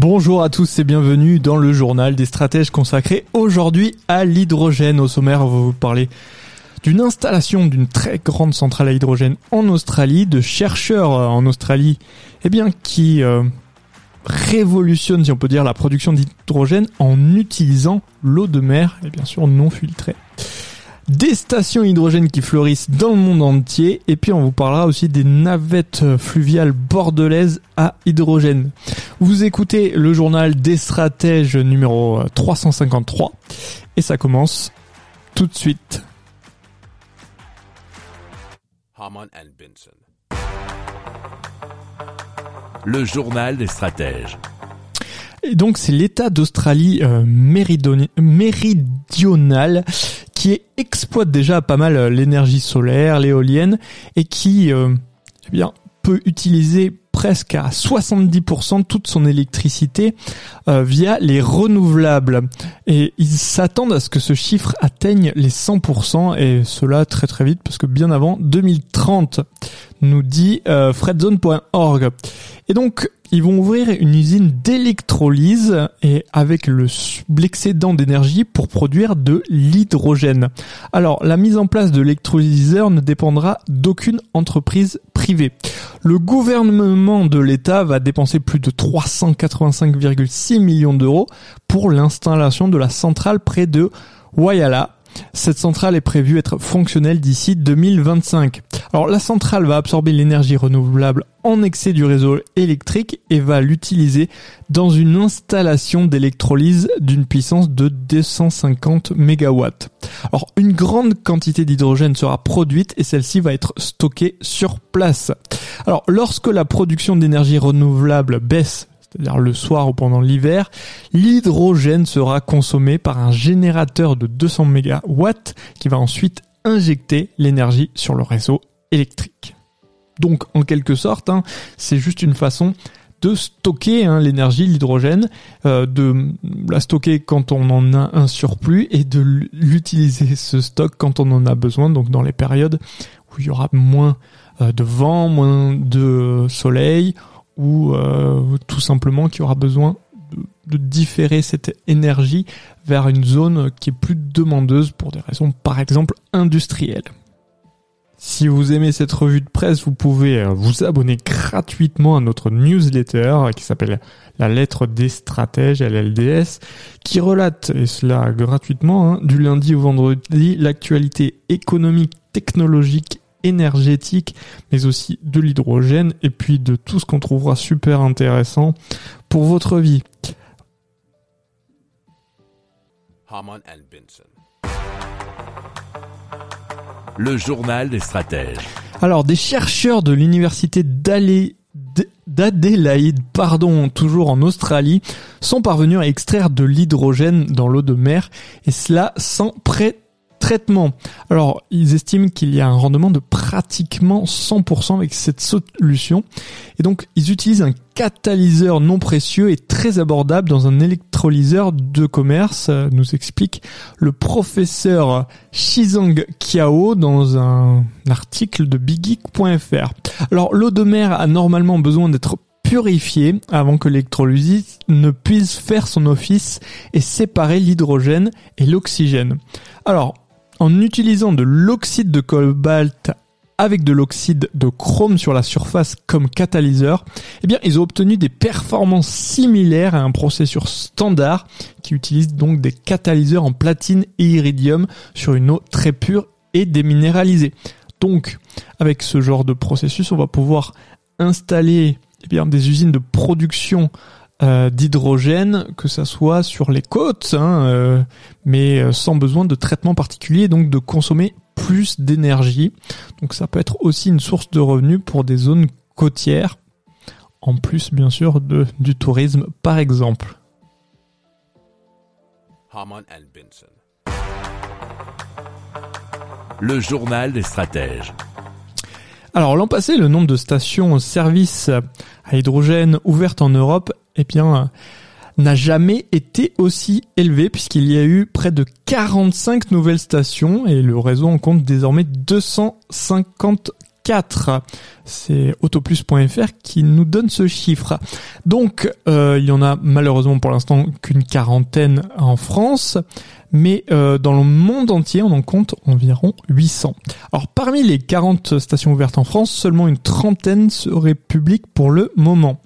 Bonjour à tous et bienvenue dans le journal des stratèges consacré aujourd'hui à l'hydrogène. Au sommaire, on va vous parler d'une installation d'une très grande centrale à hydrogène en Australie, de chercheurs en Australie, eh bien, qui euh, révolutionne, si on peut dire, la production d'hydrogène en utilisant l'eau de mer et bien sûr non filtrée. Des stations hydrogènes qui fleurissent dans le monde entier et puis on vous parlera aussi des navettes fluviales bordelaises à hydrogène. Vous écoutez le journal des stratèges numéro 353 et ça commence tout de suite. Le journal des stratèges. Et donc c'est l'État d'Australie euh, méridionale qui exploite déjà pas mal euh, l'énergie solaire, l'éolienne, et qui euh, eh bien, peut utiliser presque à 70% toute son électricité euh, via les renouvelables. Et ils s'attendent à ce que ce chiffre atteigne les 100% et cela très très vite parce que bien avant 2030, nous dit euh, fredzone.org. Et donc, ils vont ouvrir une usine d'électrolyse et avec le l'excédent d'énergie pour produire de l'hydrogène. Alors, la mise en place de l'électrolyseur ne dépendra d'aucune entreprise privée. Le gouvernement de l'État va dépenser plus de 385,6 millions d'euros pour l'installation de la centrale près de Whyalla, cette centrale est prévue être fonctionnelle d'ici 2025. Alors la centrale va absorber l'énergie renouvelable en excès du réseau électrique et va l'utiliser dans une installation d'électrolyse d'une puissance de 250 MW. Alors une grande quantité d'hydrogène sera produite et celle-ci va être stockée sur place. Alors lorsque la production d'énergie renouvelable baisse c'est-à-dire le soir ou pendant l'hiver, l'hydrogène sera consommé par un générateur de 200 MW qui va ensuite injecter l'énergie sur le réseau électrique. Donc en quelque sorte, hein, c'est juste une façon de stocker hein, l'énergie, l'hydrogène, euh, de la stocker quand on en a un surplus et de l'utiliser ce stock quand on en a besoin, donc dans les périodes où il y aura moins euh, de vent, moins de soleil, ou euh, tout simplement qui aura besoin de, différer cette énergie vers une zone qui est plus demandeuse pour des raisons par exemple industrielles. Si vous aimez cette revue de presse, vous pouvez vous abonner gratuitement à notre newsletter qui s'appelle La lettre des stratèges, LLDS, qui relate, et cela gratuitement, hein, du lundi au vendredi, l'actualité économique, technologique énergétique, mais aussi de l'hydrogène et puis de tout ce qu'on trouvera super intéressant pour votre vie. Le journal des stratèges. Alors, des chercheurs de l'université d'Adélaïde, pardon, toujours en Australie, sont parvenus à extraire de l'hydrogène dans l'eau de mer, et cela sans prêt traitement. Alors, ils estiment qu'il y a un rendement de pratiquement 100% avec cette solution. Et donc, ils utilisent un catalyseur non précieux et très abordable dans un électrolyseur de commerce, nous explique le professeur Shizang Kiao dans un article de biggeek.fr. Alors, l'eau de mer a normalement besoin d'être purifiée avant que l'électrolyse ne puisse faire son office et séparer l'hydrogène et l'oxygène. Alors, en utilisant de l'oxyde de cobalt avec de l'oxyde de chrome sur la surface comme catalyseur, eh bien, ils ont obtenu des performances similaires à un processeur standard qui utilise donc des catalyseurs en platine et iridium sur une eau très pure et déminéralisée. Donc, avec ce genre de processus, on va pouvoir installer eh bien, des usines de production euh, d'hydrogène, que ça soit sur les côtes, hein, euh, mais sans besoin de traitement particulier, donc de consommer plus d'énergie. Donc ça peut être aussi une source de revenus pour des zones côtières en plus bien sûr de, du tourisme par exemple. Le journal des stratèges. Alors l'an passé, le nombre de stations-service à hydrogène ouvertes en Europe, eh bien, n'a jamais été aussi élevé puisqu'il y a eu près de 45 nouvelles stations et le réseau en compte désormais 254. C'est autoplus.fr qui nous donne ce chiffre. Donc euh, il y en a malheureusement pour l'instant qu'une quarantaine en France, mais euh, dans le monde entier on en compte environ 800. Alors parmi les 40 stations ouvertes en France, seulement une trentaine seraient publiques pour le moment.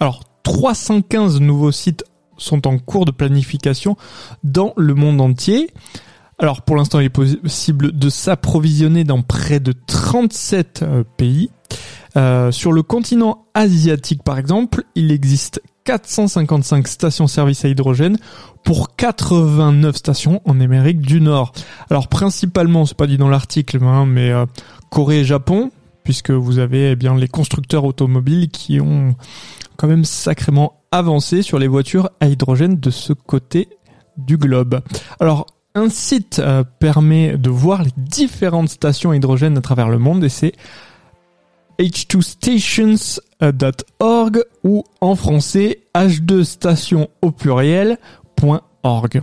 Alors 315 nouveaux sites sont en cours de planification dans le monde entier. Alors pour l'instant, il est possible de s'approvisionner dans près de 37 euh, pays. Euh, sur le continent asiatique, par exemple, il existe 455 stations-service à hydrogène pour 89 stations en Amérique du Nord. Alors principalement, c'est pas dit dans l'article, hein, mais euh, Corée et Japon, puisque vous avez eh bien les constructeurs automobiles qui ont quand même sacrément avancé sur les voitures à hydrogène de ce côté du globe. Alors, un site euh, permet de voir les différentes stations à hydrogène à travers le monde et c'est h2stations.org ou en français h2station au pluriel.org.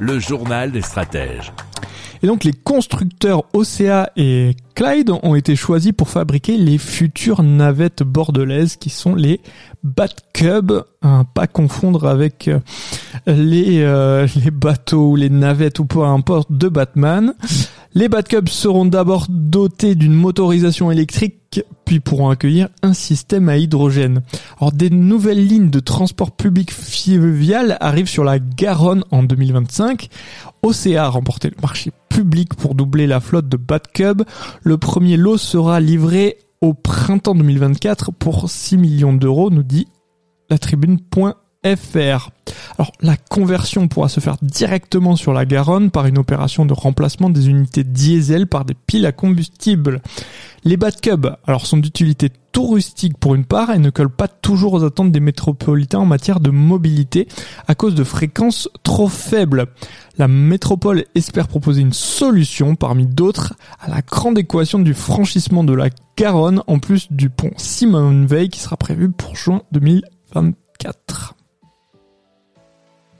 Le journal des stratèges. Et donc les constructeurs OCA et Clyde ont été choisis pour fabriquer les futures navettes bordelaises qui sont les Batcub, hein, pas confondre avec euh, les, euh, les bateaux ou les navettes ou peu importe de Batman. Les Batcubs seront d'abord dotés d'une motorisation électrique, puis pourront accueillir un système à hydrogène. Alors des nouvelles lignes de transport public fluvial arrivent sur la Garonne en 2025. OCA a remporté le marché public pour doubler la flotte de Batcub. Le premier lot sera livré au printemps 2024 pour 6 millions d'euros, nous dit la tribune.fr. Alors la conversion pourra se faire directement sur la Garonne par une opération de remplacement des unités diesel par des piles à combustible. Les Batcubs alors sont d'utilité touristique pour une part et ne collent pas toujours aux attentes des métropolitains en matière de mobilité à cause de fréquences trop faibles. La métropole espère proposer une solution parmi d'autres à la grande équation du franchissement de la Garonne en plus du pont Simone Veil qui sera prévu pour juin 2024.